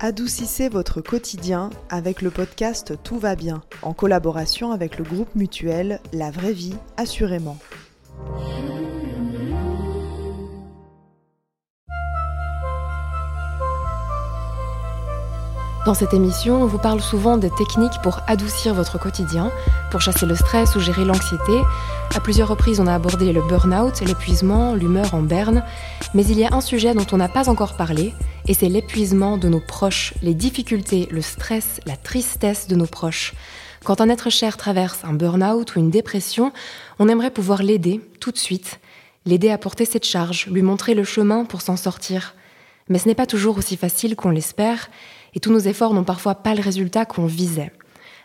Adoucissez votre quotidien avec le podcast Tout va bien, en collaboration avec le groupe mutuel La vraie vie, assurément. Dans cette émission, on vous parle souvent des techniques pour adoucir votre quotidien, pour chasser le stress ou gérer l'anxiété. À plusieurs reprises, on a abordé le burn-out, l'épuisement, l'humeur en berne. Mais il y a un sujet dont on n'a pas encore parlé, et c'est l'épuisement de nos proches, les difficultés, le stress, la tristesse de nos proches. Quand un être cher traverse un burn-out ou une dépression, on aimerait pouvoir l'aider tout de suite, l'aider à porter cette charge, lui montrer le chemin pour s'en sortir. Mais ce n'est pas toujours aussi facile qu'on l'espère, et tous nos efforts n'ont parfois pas le résultat qu'on visait.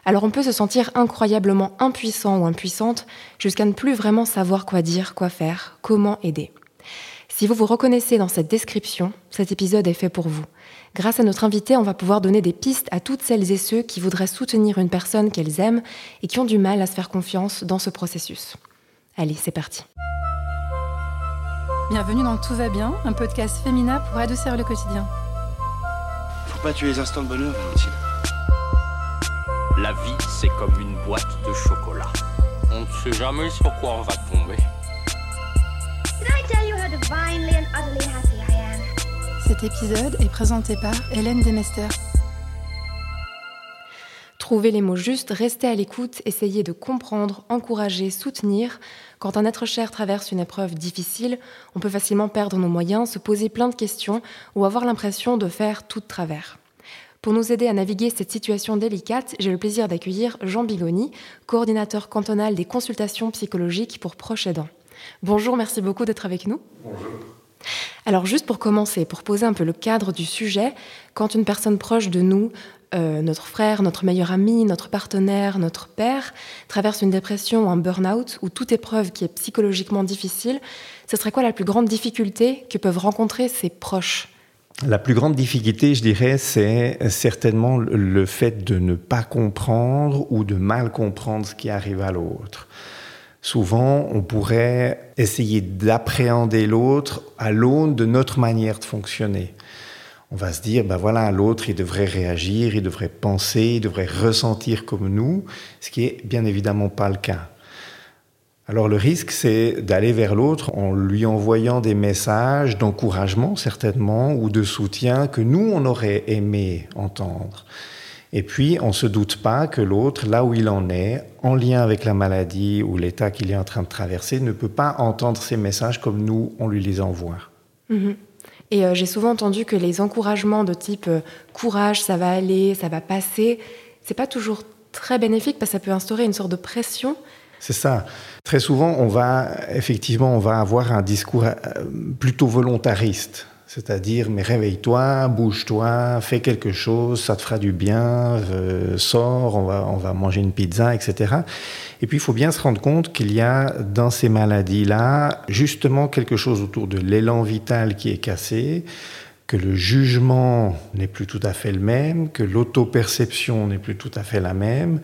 Alors on peut se sentir incroyablement impuissant ou impuissante jusqu'à ne plus vraiment savoir quoi dire, quoi faire, comment aider. Si vous vous reconnaissez dans cette description, cet épisode est fait pour vous. Grâce à notre invité, on va pouvoir donner des pistes à toutes celles et ceux qui voudraient soutenir une personne qu'elles aiment et qui ont du mal à se faire confiance dans ce processus. Allez, c'est parti. Bienvenue dans Tout va bien, un podcast féminin pour adoucir le quotidien pas tuer les instants de bonheur, Valentine. La vie, c'est comme une boîte de chocolat. On ne sait jamais sur quoi on va tomber. Cet épisode est présenté par Hélène Demester. Trouvez les mots justes, restez à l'écoute, essayez de comprendre, encourager, soutenir. Quand un être cher traverse une épreuve difficile, on peut facilement perdre nos moyens, se poser plein de questions ou avoir l'impression de faire tout de travers. Pour nous aider à naviguer cette situation délicate, j'ai le plaisir d'accueillir Jean Bigoni, coordinateur cantonal des consultations psychologiques pour proches aidants. Bonjour, merci beaucoup d'être avec nous. Bonjour. Alors juste pour commencer, pour poser un peu le cadre du sujet, quand une personne proche de nous, euh, notre frère, notre meilleur ami, notre partenaire, notre père, traverse une dépression ou un burn-out ou toute épreuve qui est psychologiquement difficile, ce serait quoi la plus grande difficulté que peuvent rencontrer ses proches? La plus grande difficulté, je dirais, c'est certainement le fait de ne pas comprendre ou de mal comprendre ce qui arrive à l'autre. Souvent, on pourrait essayer d'appréhender l'autre à l'aune de notre manière de fonctionner. On va se dire, ben voilà, l'autre, il devrait réagir, il devrait penser, il devrait ressentir comme nous, ce qui est bien évidemment pas le cas. Alors le risque, c'est d'aller vers l'autre en lui envoyant des messages d'encouragement certainement ou de soutien que nous, on aurait aimé entendre. Et puis, on ne se doute pas que l'autre, là où il en est, en lien avec la maladie ou l'état qu'il est en train de traverser, ne peut pas entendre ces messages comme nous, on lui les envoie. Mhm. Et euh, j'ai souvent entendu que les encouragements de type euh, courage, ça va aller, ça va passer, c'est pas toujours très bénéfique parce que ça peut instaurer une sorte de pression c'est ça. Très souvent, on va effectivement, on va avoir un discours euh, plutôt volontariste. C'est-à-dire, mais réveille-toi, bouge-toi, fais quelque chose, ça te fera du bien, euh, sors, on va, on va manger une pizza, etc. Et puis, il faut bien se rendre compte qu'il y a dans ces maladies-là, justement, quelque chose autour de l'élan vital qui est cassé, que le jugement n'est plus tout à fait le même, que l'auto-perception n'est plus tout à fait la même,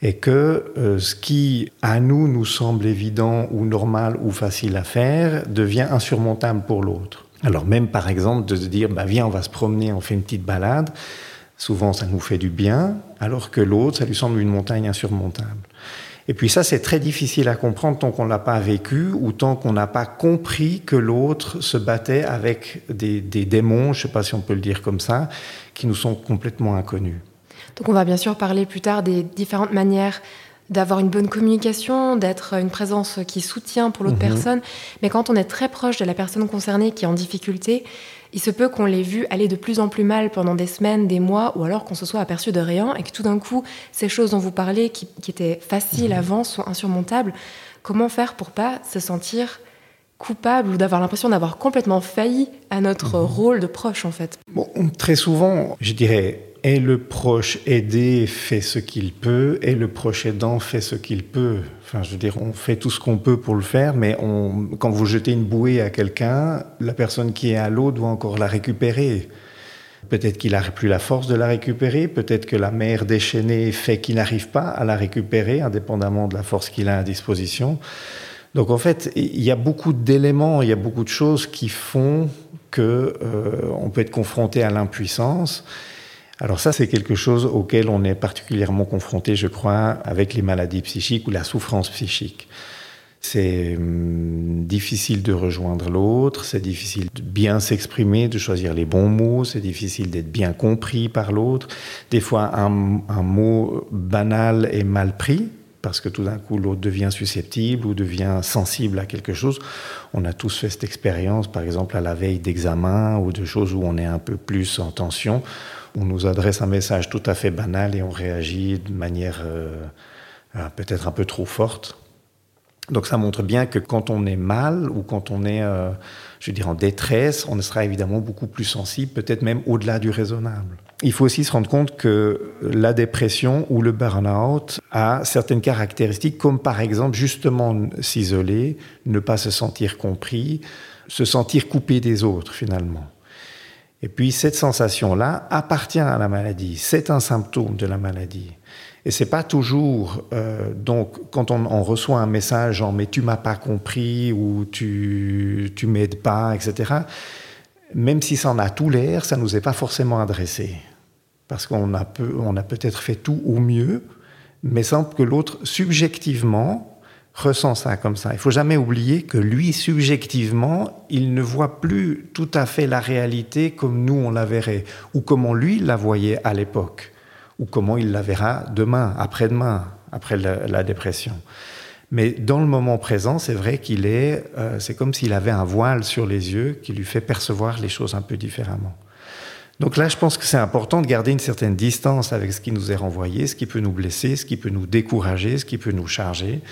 et que euh, ce qui, à nous, nous semble évident ou normal ou facile à faire, devient insurmontable pour l'autre. Alors même, par exemple, de se dire, bah, viens, on va se promener, on fait une petite balade, souvent ça nous fait du bien, alors que l'autre, ça lui semble une montagne insurmontable. Et puis ça, c'est très difficile à comprendre tant qu'on ne l'a pas vécu ou tant qu'on n'a pas compris que l'autre se battait avec des, des démons, je ne sais pas si on peut le dire comme ça, qui nous sont complètement inconnus. Donc on va bien sûr parler plus tard des différentes manières d'avoir une bonne communication, d'être une présence qui soutient pour l'autre mhm. personne. Mais quand on est très proche de la personne concernée qui est en difficulté, il se peut qu'on l'ait vu aller de plus en plus mal pendant des semaines, des mois, ou alors qu'on se soit aperçu de rien et que tout d'un coup, ces choses dont vous parlez, qui, étaient faciles mhm. avant, sont insurmontables. Comment faire pour pas se sentir coupable ou d'avoir l'impression d'avoir complètement failli à notre mhm. rôle de proche en fait? Bon, Très souvent, je dirais, et le proche aidé fait ce qu'il peut, et le proche aidant fait ce qu'il peut. Enfin, je veux dire, on fait tout ce qu'on peut pour le faire, mais quand vous jetez une bouée à quelqu'un, la personne qui est à l'eau doit encore la récupérer. Peut-être qu'il n'a plus la force de la récupérer, peut-être que la mer déchaînée fait qu'il n'arrive pas à la récupérer, indépendamment de la force qu'il a à disposition. Donc en fait, il y a beaucoup d'éléments, il y a beaucoup de choses qui font que euh, on peut être confronté à l'impuissance. Alors ça, c'est quelque chose auquel on est particulièrement confronté, je crois, avec les maladies psychiques ou la souffrance psychique. C'est hum, difficile de rejoindre l'autre, c'est difficile de bien s'exprimer, de choisir les bons mots, c'est difficile d'être bien compris par l'autre. Des fois, un, mot banal est mal pris parce que tout d'un coup l'autre devient susceptible ou devient sensible à quelque chose. On a tous fait cette expérience, par exemple à la veille d'examen ou de choses où on est un peu plus en tension on nous adresse un message tout à fait banal et on réagit de manière euh, euh, peut-être un peu trop forte. Donc ça montre bien que quand on est mal ou quand on est, euh, je veux dire, en détresse, on sera évidemment beaucoup plus sensible, peut-être même au-delà du raisonnable. Il faut aussi se rendre compte que la dépression ou le burn-out a certaines caractéristiques, comme par exemple justement s'isoler, ne pas se sentir compris, se sentir coupé des autres finalement. Et puis cette sensation-là appartient à la maladie, c'est un symptôme de la maladie. Et c'est pas toujours euh, donc quand on, reçoit un message en mais tu m'as pas compris ou tu tu m'aides pas, etc. Même si ça en a tout l'air, ça nous est pas forcément adressé parce qu'on a a peut-être fait tout au mieux, mais semble que l'autre subjectivement ressent ça comme ça. Il faut jamais oublier que lui, subjectivement, il ne voit plus tout à fait la réalité comme nous on la verrait, ou comment lui la voyait à l'époque, ou comment il la verra demain, après-demain, après la, dépression. Mais dans le moment présent, c'est vrai qu'il est, euh, c'est comme s'il avait un voile sur les yeux qui lui fait percevoir les choses un peu différemment. Donc là, je pense que c'est important de garder une certaine distance avec ce qui nous est renvoyé, ce qui peut nous blesser, ce qui peut nous décourager, ce qui peut nous charger.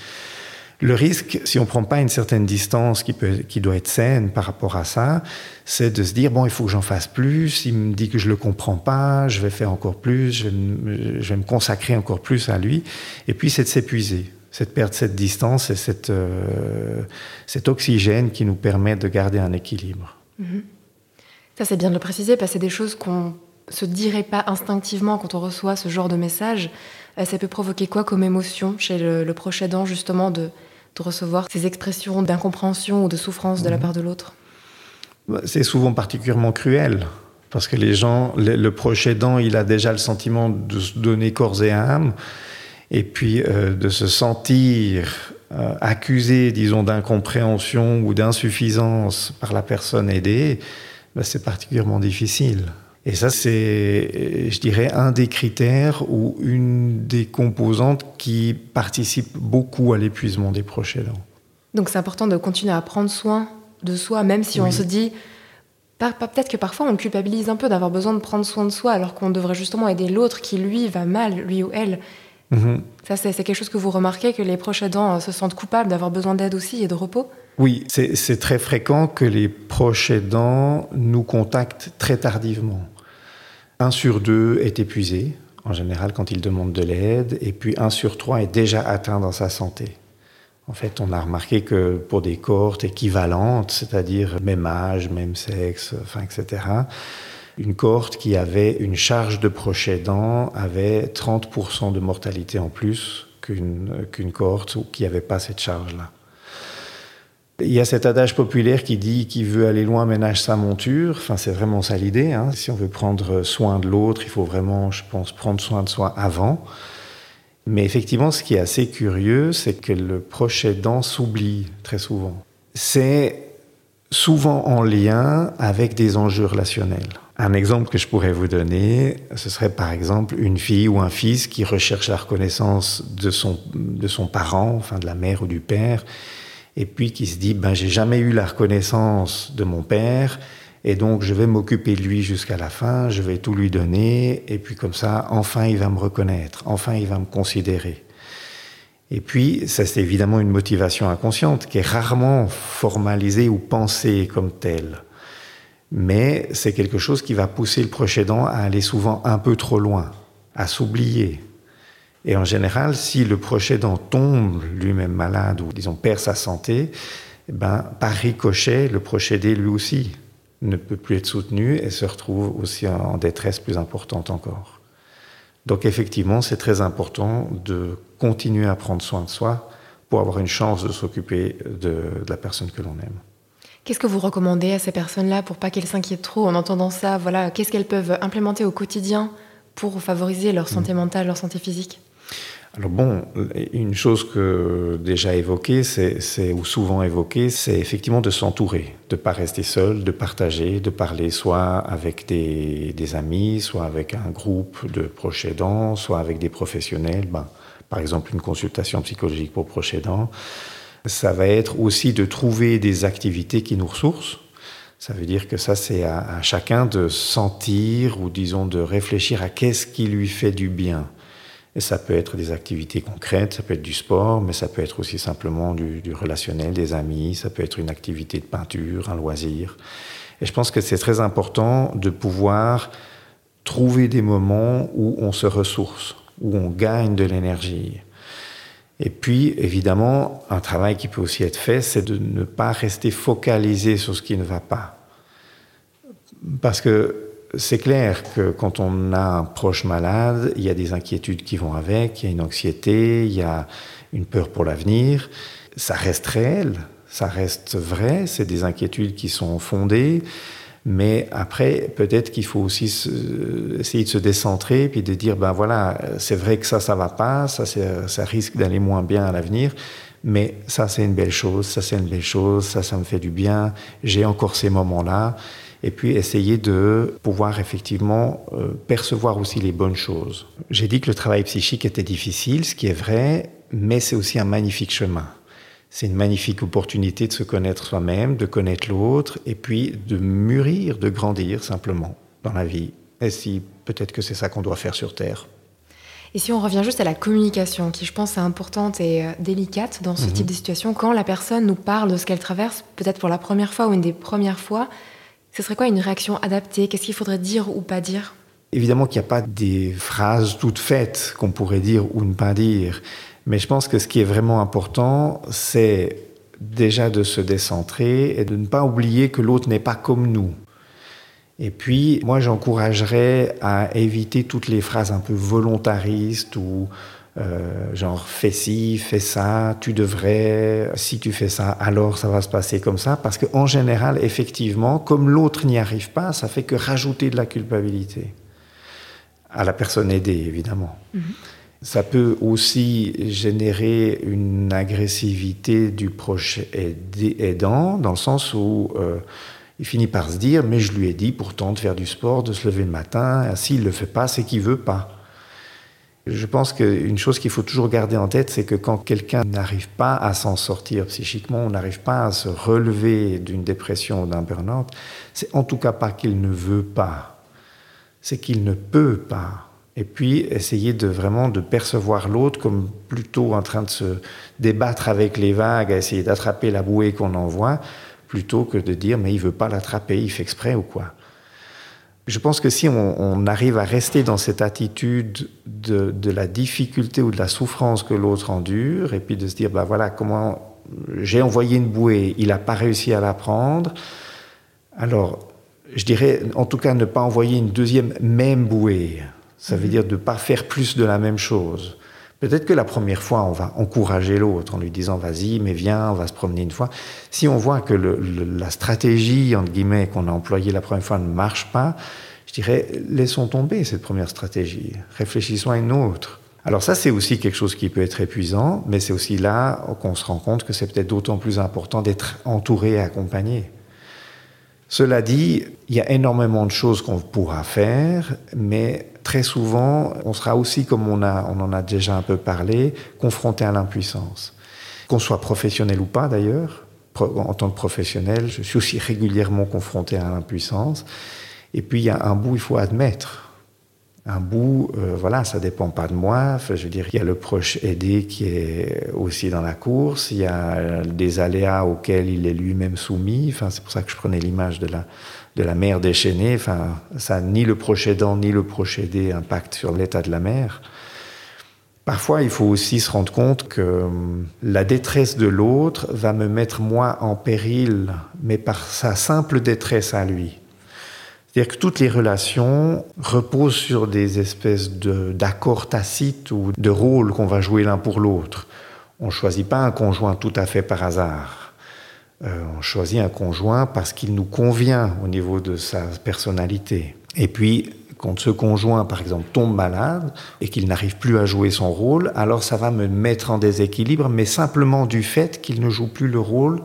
Le risque, si on ne prend pas une certaine distance qui, peut, qui doit être saine par rapport à ça, c'est de se dire, bon, il faut que j'en fasse plus, il me dit que je ne le comprends pas, je vais faire encore plus, je vais, me, consacrer encore plus à lui. Et puis, c'est de s'épuiser, c'est de perdre cette distance et cette, euh, cet oxygène qui nous permet de garder un équilibre. Mm-hmm. Ça, c'est bien de le préciser, parce que c'est des choses qu'on se dirait pas instinctivement quand on reçoit ce genre de message. Euh, ça peut provoquer quoi comme émotion chez le, proche aidant, justement, de, recevoir ces expressions d'incompréhension ou de souffrance de la mhm. part de l'autre bah, C'est souvent particulièrement cruel. Parce que les gens, le, proche aidant, il a déjà le sentiment de se donner corps et âme, et puis euh, de se sentir euh, accusé, disons, d'incompréhension ou d'insuffisance par la personne aidée, bah, c'est particulièrement difficile. Et ça, c'est, je dirais, un des critères ou une des composantes qui participe beaucoup à l'épuisement des proches aidants. Donc c'est important de continuer à prendre soin de soi, même si on se dit, peut-être que parfois on culpabilise un peu d'avoir besoin de prendre soin de soi, alors qu'on devrait justement aider l'autre qui, lui, va mal, lui ou elle. Mhm. Ça, c'est quelque chose que vous remarquez, que les proches aidants euh, se sentent coupables d'avoir besoin d'aide aussi et de repos? Oui, c'est très fréquent que les proches aidants nous contactent très tardivement. Un sur deux est épuisé, en général, quand il demande de l'aide, et puis un sur trois est déjà atteint dans sa santé. En fait, on a remarqué que pour des cohortes équivalentes, c'est-à-dire même âge, même sexe, enfin, etc., une cohorte qui avait une charge de proche aidant avait 30% de mortalité en plus qu'une cohorte qui n'avait pas cette charge-là. Il y a cet adage populaire qui dit qui veut aller loin ménage sa monture. Enfin, c'est vraiment ça l'idée. Hein. Si on veut prendre soin de l'autre, il faut vraiment, je pense, prendre soin de soi avant. Mais effectivement, ce qui est assez curieux, c'est que le proche aidant s'oublie très souvent. C'est souvent en lien avec des enjeux relationnels. Un exemple que je pourrais vous donner, ce serait par exemple une fille ou un fils qui recherche la reconnaissance de son, de son parent, enfin de la mère ou du père, et puis qui se dit ben j'ai jamais eu la reconnaissance de mon père et donc je vais m'occuper de lui jusqu'à la fin, je vais tout lui donner et puis comme ça enfin il va me reconnaître, enfin il va me considérer. Et puis ça c'est évidemment une motivation inconsciente qui est rarement formalisée ou pensée comme telle. Mais c'est quelque chose qui va pousser le proche à aller souvent un peu trop loin, à s'oublier, et en général, si le proche aidant tombe lui-même malade ou, disons, perd sa santé, ben, par ricochet, le proche aidé, lui aussi, ne peut plus être soutenu et se retrouve aussi en détresse plus importante encore. Donc effectivement, c'est très important de continuer à prendre soin de soi pour avoir une chance de s'occuper de, de, la personne que l'on aime. Qu'est-ce que vous recommandez à ces personnes-là pour pas qu'elles s'inquiètent trop en entendant ça? Voilà, qu'est-ce qu'elles peuvent implémenter au quotidien pour favoriser leur santé mentale, leur santé physique? Alors bon, une chose que déjà évoquée, c'est ou souvent évoquée, c'est effectivement de s'entourer, de pas rester seul, de partager, de parler soit avec des, amis, soit avec un groupe de proches aidants, soit avec des professionnels. Ben, par exemple, une consultation psychologique pour proches aidants. Ça va être aussi de trouver des activités qui nous ressourcent. Ça veut dire que ça, c'est à chacun de sentir ou disons de réfléchir à qu'est-ce qui lui fait du bien. Et ça peut être des activités concrètes, ça peut être du sport, mais ça peut être aussi simplement du, du, relationnel, des amis, ça peut être une activité de peinture, un loisir. Et je pense que c'est très important de pouvoir trouver des moments où on se ressource, où on gagne de l'énergie. Et puis, évidemment, un travail qui peut aussi être fait, c'est de ne pas rester focalisé sur ce qui ne va pas. Parce que c'est clair que quand on a un proche malade, il y a des inquiétudes qui vont avec, il y a une anxiété, il y a une peur pour l'avenir. Ça reste réel, ça reste vrai, c'est des inquiétudes qui sont fondées. Mais après, peut-être qu'il faut aussi essayer de se décentrer puis de dire, ben voilà, c'est vrai que ça, ça va pas, ça risque d'aller moins bien à l'avenir, mais ça, c'est une belle chose, ça, c'est une belle chose, ça, ça me fait du bien, j'ai encore ces moments-là et puis essayer de pouvoir effectivement euh, percevoir aussi les bonnes choses. J'ai dit que le travail psychique était difficile, ce qui est vrai, mais c'est aussi un magnifique chemin. C'est une magnifique opportunité de se connaître soi-même, de connaître l'autre, et puis de mûrir, de grandir simplement dans la vie. Et si peut-être que c'est ça qu'on doit faire sur Terre. Et si on revient juste à la communication, qui je pense est importante et euh, délicate dans ce mmh. type de situation, quand la personne nous parle de ce qu'elle traverse, peut-être pour la première fois ou une des premières fois, ce serait quoi une réaction adaptée? Qu'est-ce qu'il faudrait dire ou pas dire? Évidemment qu'il n'y a pas des phrases toutes faites qu'on pourrait dire ou ne pas dire. Mais je pense que ce qui est vraiment important, c'est déjà de se décentrer et de ne pas oublier que l'autre n'est pas comme nous. Et puis, moi, j'encouragerais à éviter toutes les phrases un peu volontaristes ou euh, genre fais ci, fais ça, tu devrais, si tu fais ça, alors ça va se passer comme ça, parce qu'en général, effectivement, comme l'autre n'y arrive pas, ça fait que rajouter de la culpabilité à la personne aidée, évidemment. Mm -hmm. Ça peut aussi générer une agressivité du proche aidant, dans le sens où euh, il finit par se dire, mais je lui ai dit pourtant de faire du sport, de se lever le matin, s'il ne le fait pas, c'est qu'il veut pas. Je pense qu'une chose qu'il faut toujours garder en tête, c'est que quand quelqu'un n'arrive pas à s'en sortir psychiquement, on n'arrive pas à se relever d'une dépression ou d'un burn-out, c'est en tout cas pas qu'il ne veut pas, c'est qu'il ne peut pas. Et puis essayer de vraiment de percevoir l'autre comme plutôt en train de se débattre avec les vagues, à essayer d'attraper la bouée qu'on envoie, plutôt que de dire mais il veut pas l'attraper, il fait exprès ou quoi. Je pense que si on, on, arrive à rester dans cette attitude de, de, la difficulté ou de la souffrance que l'autre endure, et puis de se dire, ben voilà, comment j'ai envoyé une bouée, il n'a pas réussi à la prendre, alors je dirais en tout cas ne pas envoyer une deuxième même bouée. Ça veut dire de ne pas faire plus de la même chose. Peut-être que la première fois, on va encourager l'autre en lui disant vas-y, mais viens, on va se promener une fois. Si on voit que la stratégie, entre guillemets, qu'on a employée la première fois ne marche pas, je dirais laissons tomber cette première stratégie, réfléchissons à une autre. Alors ça, c'est aussi quelque chose qui peut être épuisant, mais c'est aussi là qu'on se rend compte que c'est peut-être d'autant plus important d'être entouré et accompagné. Cela dit, il y a énormément de choses qu'on pourra faire, mais très souvent, on sera aussi, comme on, a, on en a déjà un peu parlé, confronté à l'impuissance. Qu'on soit professionnel ou pas d'ailleurs, en tant que professionnel, je suis aussi régulièrement confronté à l'impuissance. Et puis, il y a un bout, il faut admettre. Un bout, euh, voilà, ça dépend pas de moi. Enfin, je veux dire, il y a le proche aidé qui est aussi dans la course. Il y a des aléas auxquels il est lui-même soumis. Enfin, c'est pour ça que je prenais l'image de la, de la mer déchaînée. Enfin, ça, ni le proche aidant, ni le proche aidé impacte sur l'état de la mer. Parfois, il faut aussi se rendre compte que hum, la détresse de l'autre va me mettre moi en péril, mais par sa simple détresse à lui. C'est-à-dire que toutes les relations reposent sur des espèces d'accords tacites ou de rôles qu'on va jouer l'un pour l'autre. On ne choisit pas un conjoint tout à fait par hasard. Euh, on choisit un conjoint parce qu'il nous convient au niveau de sa personnalité. Et puis, Quand ce conjoint, par exemple, tombe malade et qu'il n'arrive plus à jouer son rôle, alors ça va me mettre en déséquilibre, mais simplement du fait qu'il ne joue plus le rôle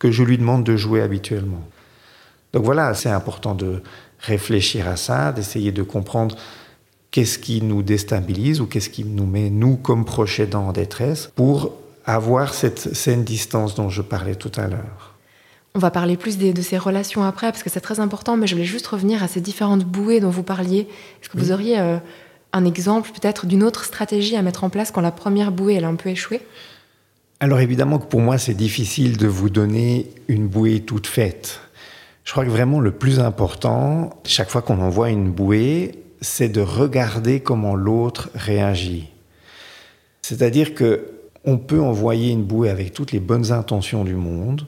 que je lui demande de jouer habituellement. Donc voilà, c'est important de réfléchir à ça, d'essayer de comprendre qu'est-ce qui nous déstabilise ou qu'est-ce qui nous met, nous, comme proches aidants, en détresse, pour avoir cette saine distance dont je parlais tout à l'heure. On va parler plus de ces relations après, parce que c'est très important, mais je voulais juste revenir à ces différentes bouées dont vous parliez. Est-ce que vous auriez euh, un exemple peut-être d'une autre stratégie à mettre en place quand la première bouée elle a un peu échoué? Alors évidemment que pour moi c'est difficile de vous donner une bouée toute faite. Je crois que vraiment le plus important, chaque fois qu'on envoie une bouée, c'est de regarder comment l'autre réagit. C'est-à-dire que on peut envoyer une bouée avec toutes les bonnes intentions du monde,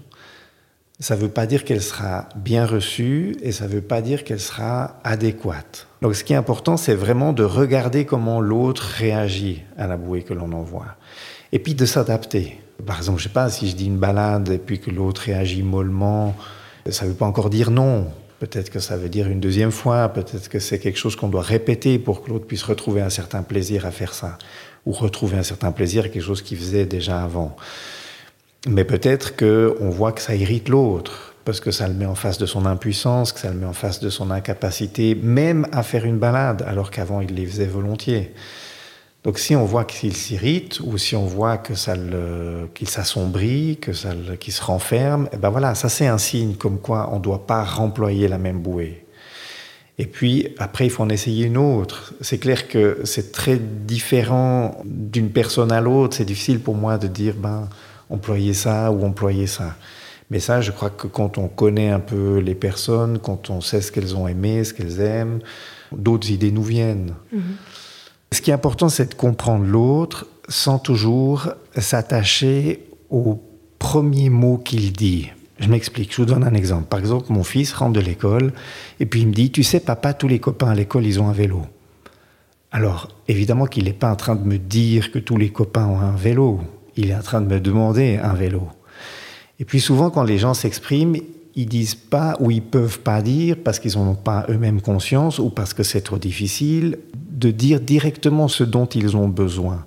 ça ne veut pas dire qu'elle sera bien reçue et ça ne veut pas dire qu'elle sera adéquate. Donc ce qui est important, c'est vraiment de regarder comment l'autre réagit à la bouée que l'on envoie. Et puis de s'adapter. Par exemple, je ne sais pas, si je dis une balade et puis que l'autre réagit mollement, ça ne veut pas encore dire non. Peut-être que ça veut dire une deuxième fois, peut-être que c'est quelque chose qu'on doit répéter pour que l'autre puisse retrouver un certain plaisir à faire ça, ou retrouver un certain plaisir à quelque chose qu'il faisait déjà avant. Mais peut-être qu'on voit que ça irrite l'autre, parce que ça le met en face de son impuissance, que ça le met en face de son incapacité, même à faire une balade, alors qu'avant il les faisait volontiers. Donc si on voit qu'il s'irrite, ou si on voit que ça qu'il s'assombrit, que ça qu'il se renferme, eh ben voilà, ça c'est un signe comme quoi on ne doit pas remployer la même bouée. Et puis après, il faut en essayer une autre. C'est clair que c'est très différent d'une personne à l'autre. C'est difficile pour moi de dire, ben, employer ça ou employer ça. Mais ça, je crois que quand on connaît un peu les personnes, quand on sait ce qu'elles ont aimé, ce qu'elles aiment, d'autres idées nous viennent. Mhm. Ce qui est important, c'est de comprendre l'autre sans toujours s'attacher au premier mot qu'il dit. Je m'explique, je vous donne un exemple. Par exemple, mon fils rentre de l'école et puis il me dit, tu sais papa, tous les copains à l'école, ils ont un vélo. Alors, évidemment qu'il n'est pas en train de me dire que tous les copains ont un vélo il est en train de me demander un vélo. Et puis souvent, quand les gens s'expriment, ils disent pas ou ils peuvent pas dire parce qu'ils n'en ont pas eux-mêmes conscience ou parce que c'est trop difficile de dire directement ce dont ils ont besoin.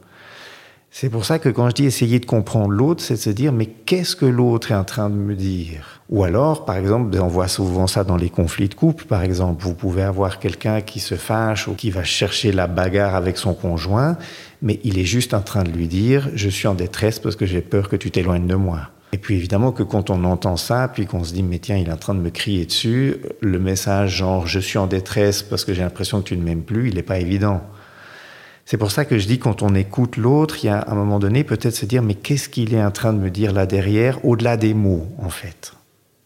C'est pour ça que quand je dis essayer de comprendre l'autre, c'est de se dire mais qu'est-ce que l'autre est en train de me dire? Ou alors, par exemple, on voit souvent ça dans les conflits de couple, par exemple, vous pouvez avoir quelqu'un qui se fâche ou qui va chercher la bagarre avec son conjoint, mais il est juste en train de lui dire je suis en détresse parce que j'ai peur que tu t'éloignes de moi. Et puis évidemment que quand on entend ça, puis qu'on se dit mais tiens, il est en train de me crier dessus, le message genre je suis en détresse parce que j'ai l'impression que tu ne m'aimes plus, il n'est pas évident. C'est pour ça que je dis quand on écoute l'autre, il y a un moment donné peut-être se dire mais qu'est-ce qu'il est en train de me dire là derrière, au-delà des mots en fait.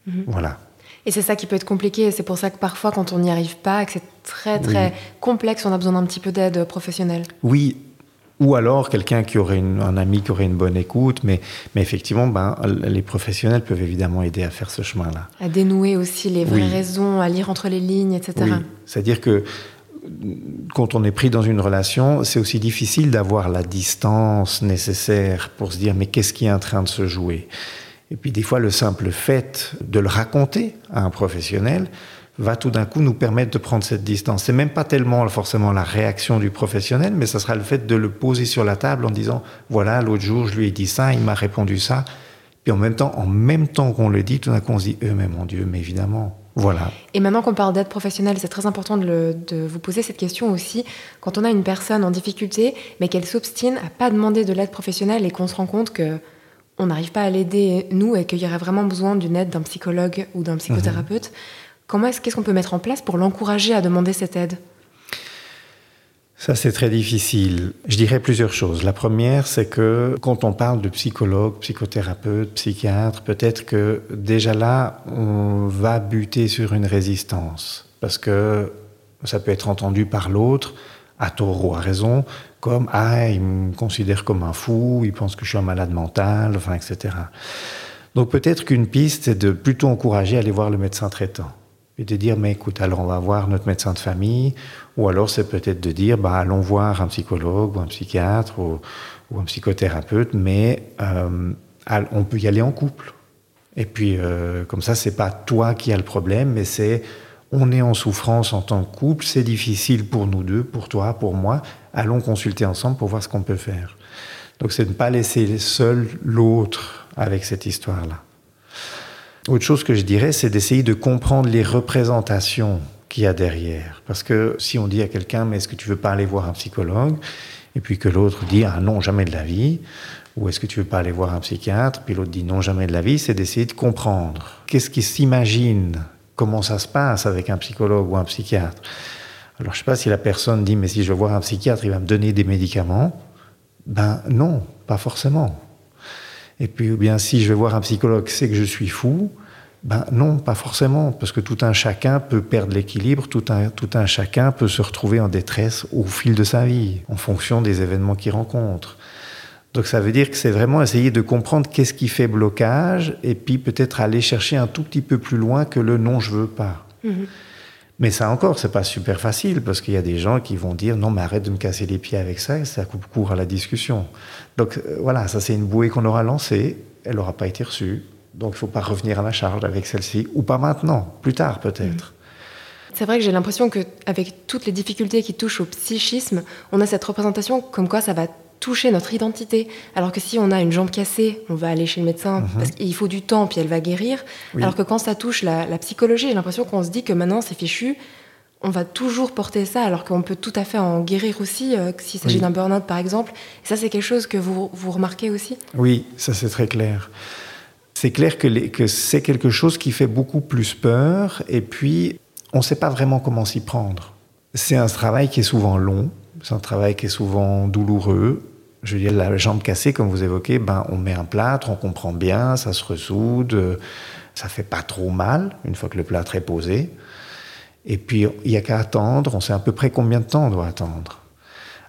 Mhm. Voilà. Et c'est ça qui peut être compliqué. C'est pour ça que parfois, quand on n'y arrive pas, que c'est très très complexe, on a besoin d'un petit peu d'aide professionnelle. Oui, ou alors quelqu'un qui aurait un ami qui aurait une bonne écoute, mais, mais effectivement, ben, les professionnels peuvent évidemment aider à faire ce chemin-là. À dénouer aussi les vraies raisons, à lire entre les lignes, etc. Oui. C'est-à-dire que quand on est pris dans une relation, c'est aussi difficile d'avoir la distance nécessaire pour se dire mais qu'est-ce qui est en train de se jouer? Et puis des fois, le simple fait de le raconter à un professionnel va tout d'un coup nous permettre de prendre cette distance. C'est même pas tellement forcément la réaction du professionnel, mais ça sera le fait de le poser sur la table en disant voilà l'autre jour je lui ai dit ça, il m'a répondu ça. Puis en même temps, en même temps qu'on le dit, tout d'un coup on se dit eux mais mon Dieu, mais évidemment, voilà. Et maintenant qu'on parle d'aide professionnelle, c'est très important de, vous poser cette question aussi. Quand on a une personne en difficulté, mais qu'elle s'obstine à pas demander de l'aide professionnelle et qu'on se rend compte que on n'arrive pas à l'aider nous et qu'il y aurait vraiment besoin d'une aide d'un psychologue ou d'un psychothérapeute, mhm. Comment est-ce qu'est-ce qu'on peut mettre en place pour l'encourager à demander cette aide? Ça, c'est très difficile. Je dirais plusieurs choses. La première, c'est que quand on parle de psychologue, psychothérapeute, psychiatre, peut-être que déjà là, on va buter sur une résistance. Parce que ça peut être entendu par l'autre, à tort ou à raison, comme Ah, il me considère comme un fou, il pense que je suis un malade mental, enfin, etc. Donc peut-être qu'une piste, c'est de plutôt encourager à aller voir le médecin traitant et de dire mais écoute alors on va voir notre médecin de famille ou alors c'est peut-être de dire bah allons voir un psychologue ou un psychiatre ou, un psychothérapeute mais euh, on peut y aller en couple et puis euh, comme ça c'est pas toi qui as le problème mais c'est on est en souffrance en tant que couple, c'est difficile pour nous deux, pour toi, pour moi, allons consulter ensemble pour voir ce qu'on peut faire. Donc c'est de ne pas laisser seul l'autre avec cette histoire-là. Autre chose que je dirais, c'est d'essayer de comprendre les représentations qu'il y a derrière. Parce que si on dit à quelqu'un, mais est-ce que tu veux pas aller voir un psychologue? Et puis que l'autre dit, ah non, jamais de la vie. Ou est-ce que tu veux pas aller voir un psychiatre? Puis l'autre dit, non, jamais de la vie. C'est d'essayer de comprendre. Qu'est-ce qu'il s'imagine? Comment ça se passe avec un psychologue ou un psychiatre? Alors je sais pas si la personne dit, mais si je veux voir un psychiatre, il va me donner des médicaments. Ben non, pas forcément. Et puis, ou bien si je vais voir un psychologue, c'est que je suis fou. Ben non, pas forcément, parce que tout un chacun peut perdre l'équilibre, tout un, tout un chacun peut se retrouver en détresse au fil de sa vie, en fonction des événements qu'il rencontre. Donc ça veut dire que c'est vraiment essayer de comprendre qu'est-ce qui fait blocage, et puis peut-être aller chercher un tout petit peu plus loin que le non, je veux pas. Mhm. Mais ça encore, c'est pas super facile parce qu'il y a des gens qui vont dire non, mais arrête de me casser les pieds avec ça, ça coupe court à la discussion. Donc euh, voilà, ça c'est une bouée qu'on aura lancée, elle n'aura pas été reçue, donc il faut pas revenir à la charge avec celle-ci, ou pas maintenant, plus tard peut-être. Mmh. C'est vrai que j'ai l'impression qu'avec toutes les difficultés qui touchent au psychisme, on a cette représentation comme quoi ça va toucher notre identité. Alors que si on a une jambe cassée, on va aller chez le médecin mmh. parce qu'il faut du temps, puis elle va guérir. Alors que quand ça touche la, la psychologie, j'ai l'impression qu'on se dit que maintenant c'est fichu, on va toujours porter ça, alors qu'on peut tout à fait en guérir aussi, euh, s'il s'agit d'un burn-out par exemple. Et ça, c'est quelque chose que vous, vous remarquez aussi? Oui, ça c'est très clair. C'est clair que, que c'est quelque chose qui fait beaucoup plus peur, et puis on ne sait pas vraiment comment s'y prendre. C'est un travail qui est souvent long, c'est un travail qui est souvent douloureux. Je veux dire, la jambe cassée, comme vous évoquez, ben, on met un plâtre, on comprend bien, ça se ressoude, ça fait pas trop mal une fois que le plâtre est posé. Et puis, il n'y a qu'à attendre, on sait à peu près combien de temps on doit attendre.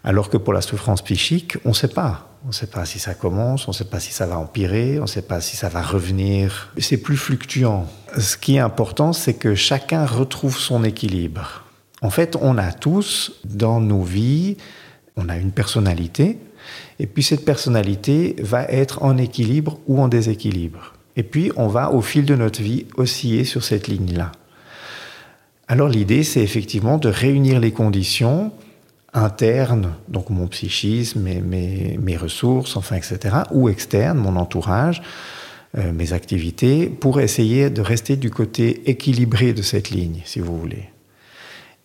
Alors que pour la souffrance psychique, on ne sait pas. On ne sait pas si ça commence, on ne sait pas si ça va empirer, on ne sait pas si ça va revenir. C'est plus fluctuant. Ce qui est important, c'est que chacun retrouve son équilibre. En fait, on a tous dans nos vies, on a une personnalité, et puis cette personnalité va être en équilibre ou en déséquilibre. Et puis, on va, au fil de notre vie, osciller sur cette ligne-là. Alors l'idée, c'est effectivement de réunir les conditions internes, donc mon psychisme, mes, mes, ressources, enfin, etc., ou externes, mon entourage, euh, mes activités, pour essayer de rester du côté équilibré de cette ligne, si vous voulez.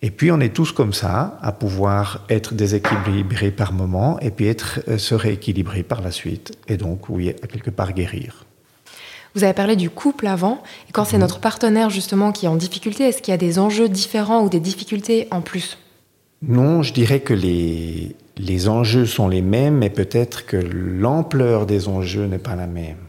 Et puis on est tous comme ça, à pouvoir être déséquilibrés par moment, et puis être, euh, se rééquilibrer par la suite, et donc, oui, à quelque part guérir. Vous avez parlé du couple avant, et quand c'est mhm. notre partenaire justement qui est en difficulté, est-ce qu'il y a des enjeux différents ou des difficultés en plus? Non, je dirais que les, les enjeux sont les mêmes, mais peut-être que l'ampleur des enjeux n'est pas la même.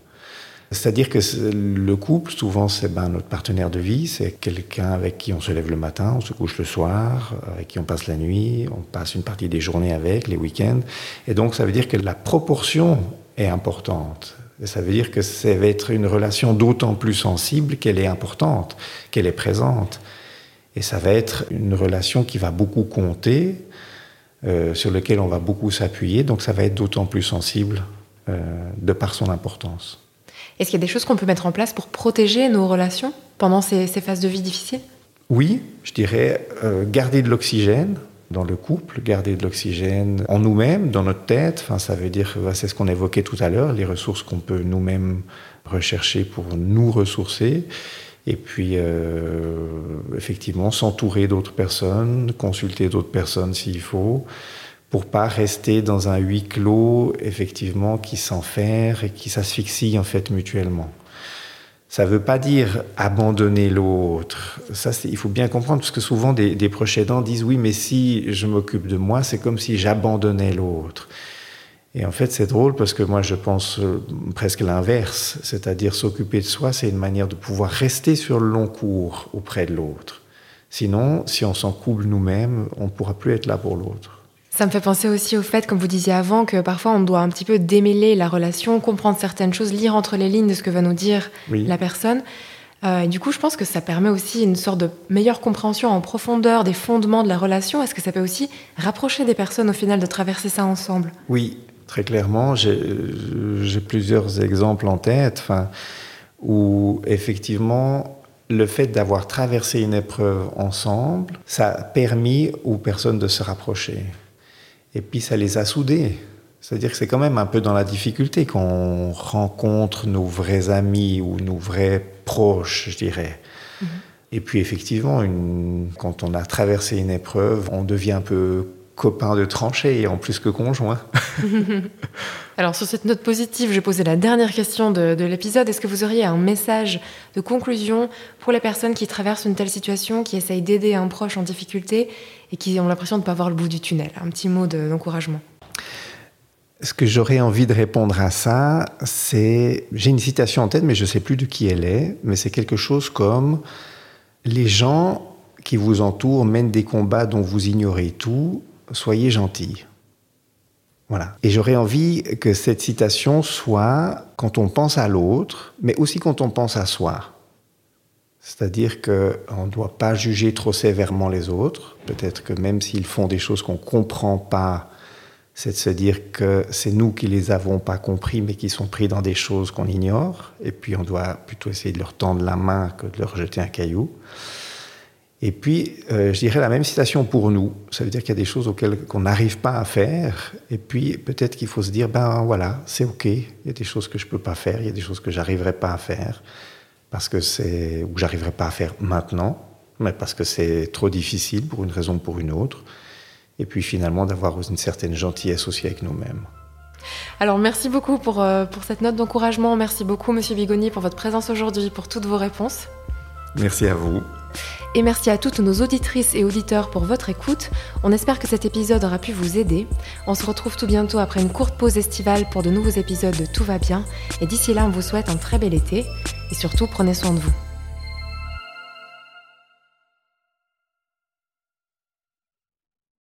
C'est-à-dire que le couple, souvent, c'est ben, notre partenaire de vie, c'est quelqu'un avec qui on se lève le matin, on se couche le soir, avec qui on passe la nuit, on passe une partie des journées avec, les week-ends. Et donc, ça veut dire que la proportion est importante ça veut dire que ça va être une relation d'autant plus sensible qu'elle est importante, qu'elle est présente. Et ça va être une relation qui va beaucoup compter, euh, sur laquelle on va beaucoup s'appuyer, donc ça va être d'autant plus sensible euh, de par son importance. Est-ce qu'il y a des choses qu'on peut mettre en place pour protéger nos relations pendant ces, phases de vie difficiles? Oui, je dirais euh, garder de l'oxygène, dans le couple, garder de l'oxygène en nous-mêmes, dans notre tête. Enfin, ça veut dire, c'est ce qu'on évoquait tout à l'heure, les ressources qu'on peut nous-mêmes rechercher pour nous ressourcer. Et puis, euh, effectivement, s'entourer d'autres personnes, consulter d'autres personnes s'il faut, pour pas rester dans un huis clos, effectivement, qui s'enferre et qui s'asphyxie en fait mutuellement. Ça ne veut pas dire abandonner l'autre. Ça, il faut bien comprendre, parce que souvent des, des proches aidants disent oui, mais si je m'occupe de moi, c'est comme si j'abandonnais l'autre. Et en fait, c'est drôle parce que moi, je pense euh, presque l'inverse. C'est-à-dire s'occuper de soi, c'est une manière de pouvoir rester sur le long cours auprès de l'autre. Sinon, si on s'en couple nous-mêmes, on ne pourra plus être là pour l'autre. Ça me fait penser aussi au fait, comme vous disiez avant, que parfois on doit un petit peu démêler la relation, comprendre certaines choses, lire entre les lignes de ce que va nous dire la personne. Euh, et du coup, je pense que ça permet aussi une sorte de meilleure compréhension en profondeur des fondements de la relation. Est-ce que ça peut aussi rapprocher des personnes au final de traverser ça ensemble? Oui, très clairement. J'ai plusieurs exemples en tête où effectivement le fait d'avoir traversé une épreuve ensemble, ça a permis aux personnes de se rapprocher. Et puis ça les a soudés. C'est-à-dire que c'est quand même un peu dans la difficulté qu'on rencontre nos vrais amis ou nos vrais proches, je dirais. Mhm. Et puis effectivement, une... quand on a traversé une épreuve, on devient un peu copain de tranchée et en plus que conjoint. Alors sur cette note positive, j'ai posé la dernière question de, de l'épisode. Est-ce que vous auriez un message de conclusion pour les personnes qui traversent une telle situation, qui essayent d'aider un proche en difficulté et qui ont l'impression de ne pas voir le bout du tunnel? Un petit mot d'encouragement. Ce que j'aurais envie de répondre à ça, c'est... J'ai une citation en tête, mais je ne sais plus de qui elle est, mais c'est quelque chose comme... Les gens qui vous entourent mènent des combats dont vous ignorez tout, soyez gentils. Voilà. Et j'aurais envie que cette citation soit quand on pense à l'autre, mais aussi quand on pense à soi. C'est-à-dire qu'on ne doit pas juger trop sévèrement les autres. Peut-être que même s'ils font des choses qu'on ne comprend pas, c'est de se dire que c'est nous qui les avons pas compris, mais qui sont pris dans des choses qu'on ignore. Et puis on doit plutôt essayer de leur tendre la main que de leur jeter un caillou. Et puis, euh, je dirais la même citation pour nous. Ça veut dire qu'il y a des choses auxquelles qu'on n'arrive pas à faire. Et puis, peut-être qu'il faut se dire, ben voilà, c'est OK. Il y a des choses que je peux pas faire. Il y a des choses que j'arriverai pas à faire. Parce que c'est, ou pas à faire maintenant. Mais parce que c'est trop difficile pour une raison ou pour une autre. Et puis, finalement, d'avoir une certaine gentillesse aussi avec nous-mêmes. Alors merci beaucoup pour, euh, pour cette note d'encouragement. Merci beaucoup Monsieur Bigoni pour votre présence aujourd'hui, pour toutes vos réponses. Merci à vous. Et merci à toutes nos auditrices et auditeurs pour votre écoute. On espère que cet épisode aura pu vous aider. On se retrouve tout bientôt après une courte pause estivale pour de nouveaux épisodes de Tout va bien. Et d'ici là, on vous souhaite un très bel été. Et surtout, prenez soin de vous.